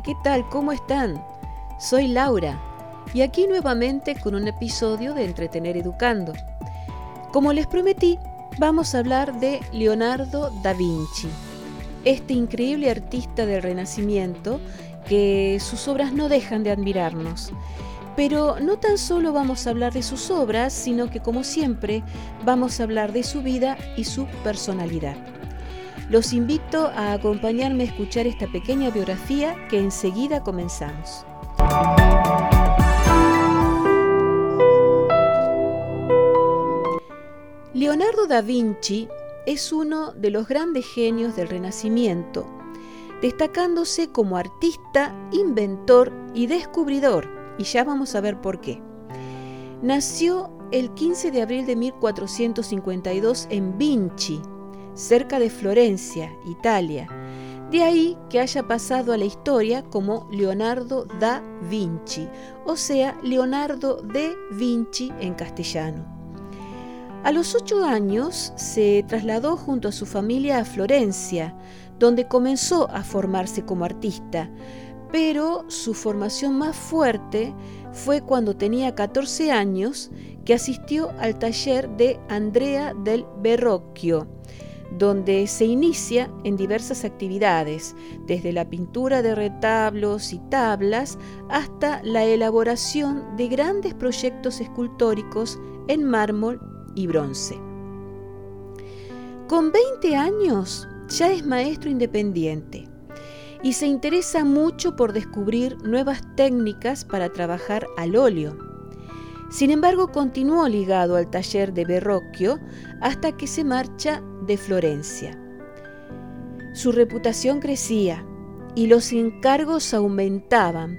¿qué tal? ¿Cómo están? Soy Laura y aquí nuevamente con un episodio de Entretener Educando. Como les prometí, vamos a hablar de Leonardo da Vinci, este increíble artista del Renacimiento que sus obras no dejan de admirarnos. Pero no tan solo vamos a hablar de sus obras, sino que como siempre vamos a hablar de su vida y su personalidad. Los invito a acompañarme a escuchar esta pequeña biografía que enseguida comenzamos. Leonardo da Vinci es uno de los grandes genios del Renacimiento, destacándose como artista, inventor y descubridor, y ya vamos a ver por qué. Nació el 15 de abril de 1452 en Vinci, cerca de Florencia, Italia. De ahí que haya pasado a la historia como Leonardo da Vinci, o sea, Leonardo de Vinci en castellano. A los ocho años se trasladó junto a su familia a Florencia, donde comenzó a formarse como artista, pero su formación más fuerte fue cuando tenía 14 años que asistió al taller de Andrea del Verrocchio, donde se inicia en diversas actividades, desde la pintura de retablos y tablas hasta la elaboración de grandes proyectos escultóricos en mármol y bronce. Con 20 años ya es maestro independiente y se interesa mucho por descubrir nuevas técnicas para trabajar al óleo sin embargo, continuó ligado al taller de Verrocchio hasta que se marcha de Florencia. Su reputación crecía y los encargos aumentaban,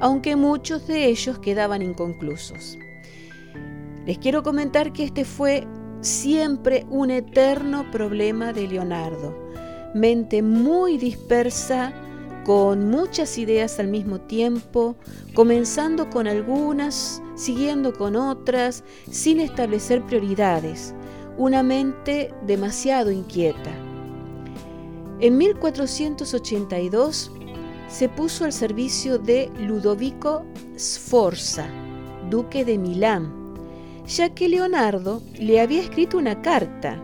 aunque muchos de ellos quedaban inconclusos. Les quiero comentar que este fue siempre un eterno problema de Leonardo. Mente muy dispersa, con muchas ideas al mismo tiempo, comenzando con algunas, siguiendo con otras, sin establecer prioridades, una mente demasiado inquieta. En 1482 se puso al servicio de Ludovico Sforza, duque de Milán, ya que Leonardo le había escrito una carta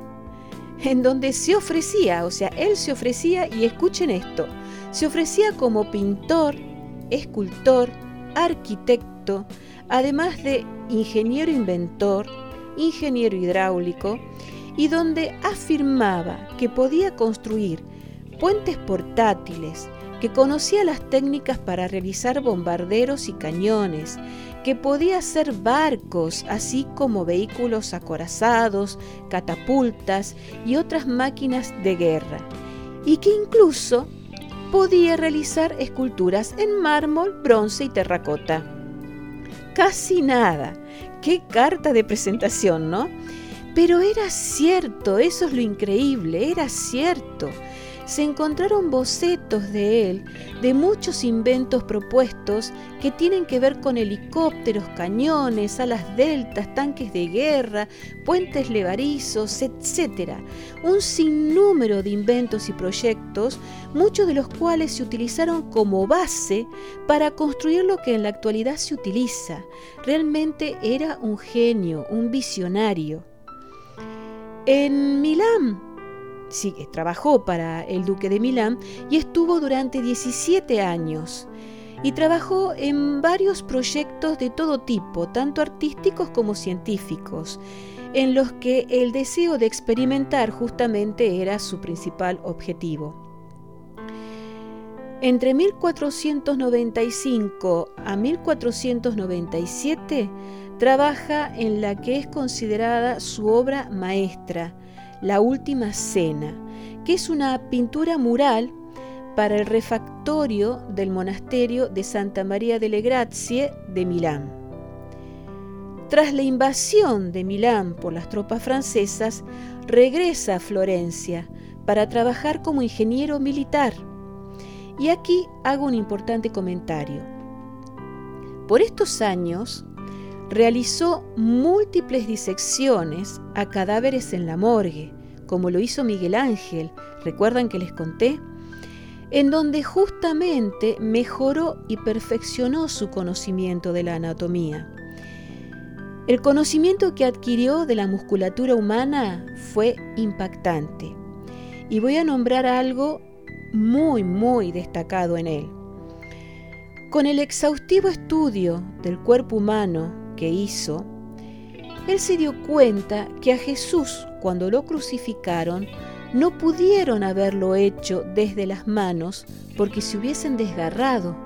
en donde se ofrecía, o sea, él se ofrecía, y escuchen esto, se ofrecía como pintor, escultor, arquitecto, además de ingeniero inventor, ingeniero hidráulico, y donde afirmaba que podía construir puentes portátiles, que conocía las técnicas para realizar bombarderos y cañones, que podía hacer barcos, así como vehículos acorazados, catapultas y otras máquinas de guerra, y que incluso podía realizar esculturas en mármol, bronce y terracota. Casi nada. Qué carta de presentación, ¿no? Pero era cierto, eso es lo increíble, era cierto se encontraron bocetos de él de muchos inventos propuestos que tienen que ver con helicópteros, cañones, alas deltas, tanques de guerra, puentes levarizos, etc. Un sinnúmero de inventos y proyectos, muchos de los cuales se utilizaron como base para construir lo que en la actualidad se utiliza. Realmente era un genio, un visionario. En Milán, sí, trabajó para el duque de Milán y estuvo durante 17 años. Y trabajó en varios proyectos de todo tipo, tanto artísticos como científicos, en los que el deseo de experimentar justamente era su principal objetivo. Entre 1495 a 1497 trabaja en la que es considerada su obra maestra, la Última Cena, que es una pintura mural para el refactorio del monasterio de Santa María delle Grazie de Milán. Tras la invasión de Milán por las tropas francesas, regresa a Florencia para trabajar como ingeniero militar. Y aquí hago un importante comentario. Por estos años, Realizó múltiples disecciones a cadáveres en la morgue, como lo hizo Miguel Ángel, ¿recuerdan que les conté? en donde justamente mejoró y perfeccionó su conocimiento de la anatomía. El conocimiento que adquirió de la musculatura humana fue impactante y voy a nombrar algo muy, muy destacado en él. Con el exhaustivo estudio del cuerpo humano que hizo, él se dio cuenta que a Jesús, cuando lo crucificaron, no pudieron haberlo hecho desde las manos porque se hubiesen desgarrado.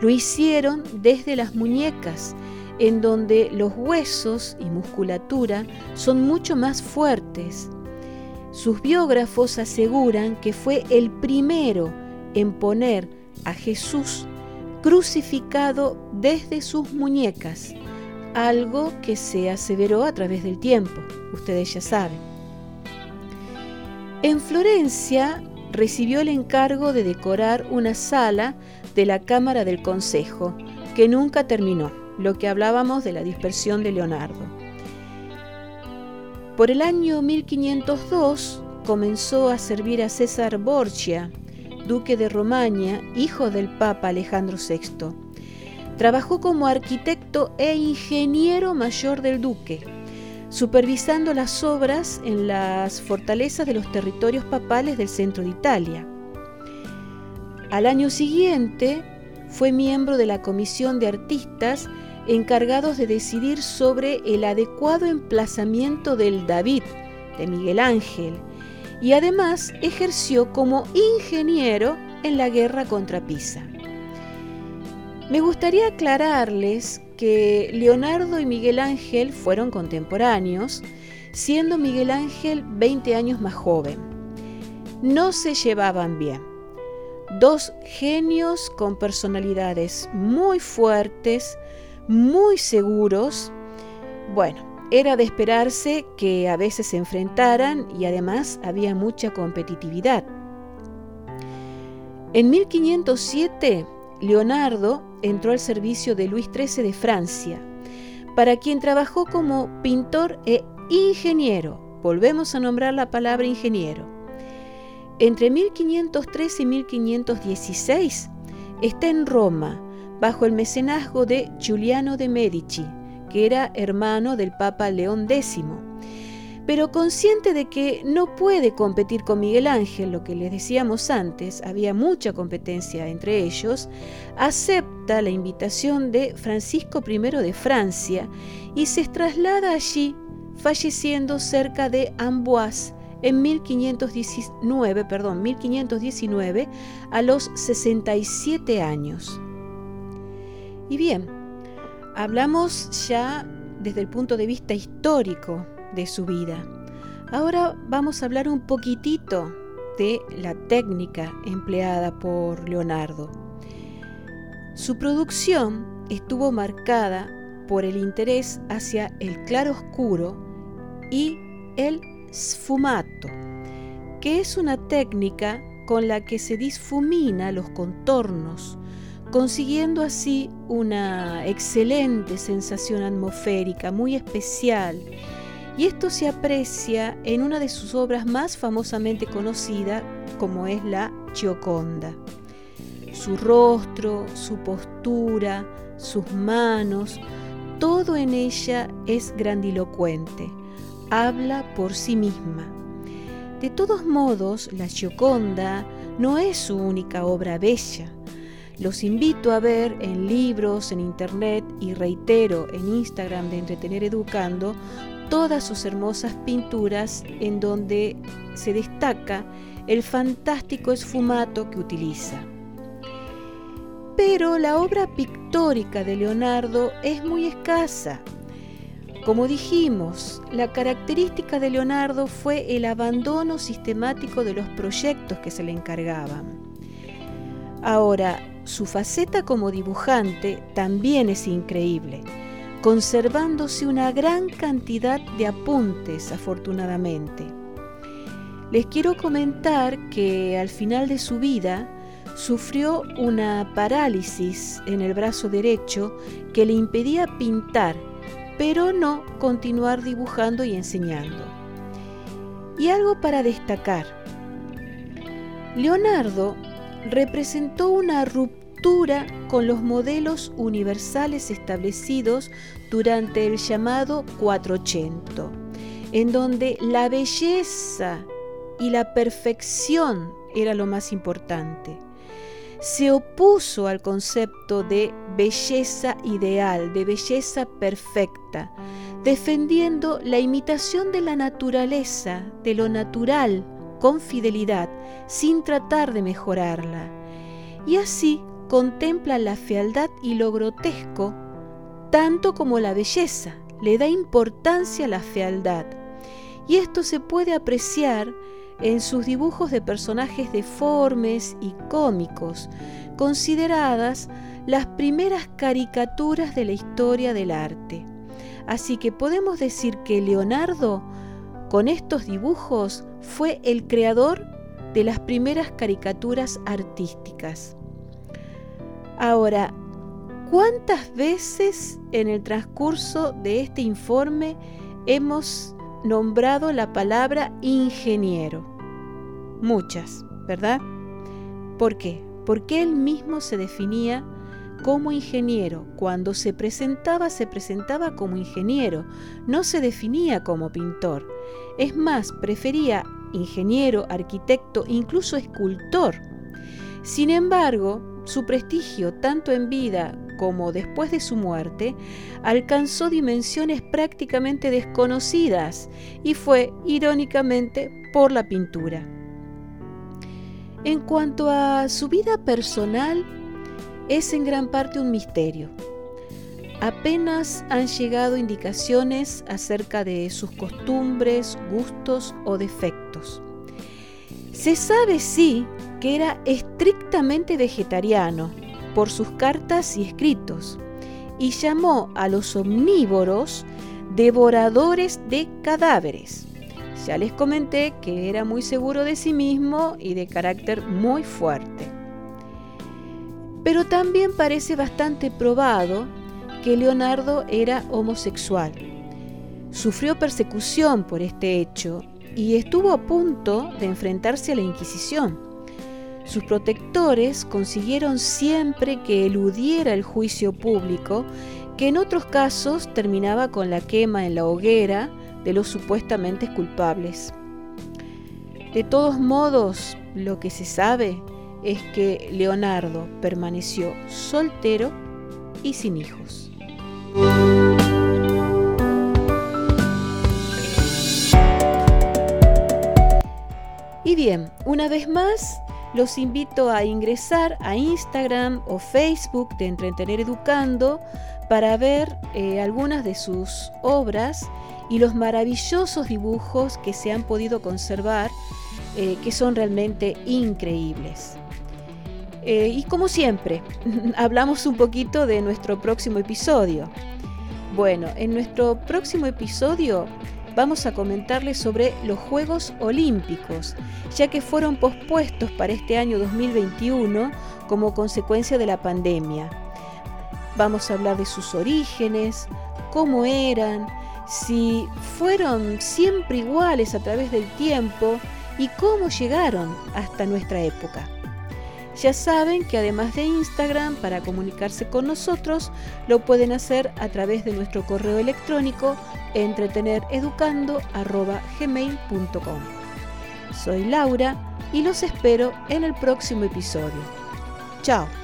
Lo hicieron desde las muñecas, en donde los huesos y musculatura son mucho más fuertes. Sus biógrafos aseguran que fue el primero en poner a Jesús crucificado desde sus muñecas, algo que se aseveró a través del tiempo, ustedes ya saben. En Florencia recibió el encargo de decorar una sala de la Cámara del Consejo, que nunca terminó, lo que hablábamos de la dispersión de Leonardo. Por el año 1502 comenzó a servir a César Borgia, duque de Romaña, hijo del Papa Alejandro VI. Trabajó como arquitecto e ingeniero mayor del duque, supervisando las obras en las fortalezas de los territorios papales del centro de Italia. Al año siguiente fue miembro de la comisión de artistas encargados de decidir sobre el adecuado emplazamiento del David de Miguel Ángel y además ejerció como ingeniero en la guerra contra Pisa. Me gustaría aclararles que Leonardo y Miguel Ángel fueron contemporáneos, siendo Miguel Ángel 20 años más joven. No se llevaban bien. Dos genios con personalidades muy fuertes, muy seguros. Bueno, era de esperarse que a veces se enfrentaran y además había mucha competitividad. En 1507, Leonardo entró al servicio de Luis XIII de Francia, para quien trabajó como pintor e ingeniero. Volvemos a nombrar la palabra ingeniero. Entre 1513 y 1516 está en Roma, bajo el mecenazgo de Giuliano de Medici, que era hermano del Papa León X. Pero consciente de que no puede competir con Miguel Ángel, lo que les decíamos antes, había mucha competencia entre ellos, acepta la invitación de Francisco I de Francia y se traslada allí, falleciendo cerca de Amboise en 1519, perdón, 1519 a los 67 años. Y bien, hablamos ya desde el punto de vista histórico de su vida. Ahora vamos a hablar un poquitito de la técnica empleada por Leonardo. Su producción estuvo marcada por el interés hacia el claroscuro y el sfumato, que es una técnica con la que se difumina los contornos, consiguiendo así una excelente sensación atmosférica, muy especial. Y esto se aprecia en una de sus obras más famosamente conocida, como es la Gioconda. Su rostro, su postura, sus manos, todo en ella es grandilocuente, habla por sí misma. De todos modos, la Gioconda no es su única obra bella los invito a ver en libros, en internet y reitero en Instagram de Entretener Educando todas sus hermosas pinturas en donde se destaca el fantástico esfumato que utiliza. Pero la obra pictórica de Leonardo es muy escasa. Como dijimos, la característica de Leonardo fue el abandono sistemático de los proyectos que se le encargaban. Ahora, su faceta como dibujante también es increíble, conservándose una gran cantidad de apuntes afortunadamente. Les quiero comentar que al final de su vida sufrió una parálisis en el brazo derecho que le impedía pintar, pero no continuar dibujando y enseñando. Y algo para destacar. Leonardo representó una con los modelos universales establecidos durante el llamado 480, en donde la belleza y la perfección era lo más importante. Se opuso al concepto de belleza ideal, de belleza perfecta, defendiendo la imitación de la naturaleza, de lo natural, con fidelidad, sin tratar de mejorarla. Y así contempla la fealdad y lo grotesco, tanto como la belleza, le da importancia a la fealdad. Y esto se puede apreciar en sus dibujos de personajes deformes y cómicos, consideradas las primeras caricaturas de la historia del arte. Así que podemos decir que Leonardo, con estos dibujos, fue el creador de las primeras caricaturas artísticas. Ahora, ¿cuántas veces en el transcurso de este informe hemos nombrado la palabra ingeniero? Muchas, ¿verdad? ¿Por qué? Porque él mismo se definía como ingeniero. Cuando se presentaba, se presentaba como ingeniero, no se definía como pintor. Es más, prefería ingeniero, arquitecto, incluso escultor. Sin embargo, su prestigio, tanto en vida como después de su muerte, alcanzó dimensiones prácticamente desconocidas y fue, irónicamente, por la pintura. En cuanto a su vida personal, es en gran parte un misterio. Apenas han llegado indicaciones acerca de sus costumbres, gustos o defectos. Se sabe sí que era estrictamente vegetariano por sus cartas y escritos y llamó a los omnívoros devoradores de cadáveres. Ya les comenté que era muy seguro de sí mismo y de carácter muy fuerte. Pero también parece bastante probado que Leonardo era homosexual. Sufrió persecución por este hecho y estuvo a punto de enfrentarse a la Inquisición. Sus protectores consiguieron siempre que eludiera el juicio público, que en otros casos terminaba con la quema en la hoguera de los supuestamente culpables. De todos modos, lo que se sabe es que Leonardo permaneció soltero y sin hijos. Y bien, una vez más, los invito a ingresar a Instagram o Facebook de Entretener Educando para ver eh, algunas de sus obras y los maravillosos dibujos que se han podido conservar, eh, que son realmente increíbles. Eh, y como siempre, hablamos un poquito de nuestro próximo episodio. Bueno, en nuestro próximo episodio vamos a comentarles sobre los Juegos Olímpicos, ya que fueron pospuestos para este año 2021 como consecuencia de la pandemia. Vamos a hablar de sus orígenes, cómo eran, si fueron siempre iguales a través del tiempo y cómo llegaron hasta nuestra época. Ya saben que además de Instagram, para comunicarse con nosotros, lo pueden hacer a través de nuestro correo electrónico entretenereducando.gmail.com. Soy Laura y los espero en el próximo episodio. Chao.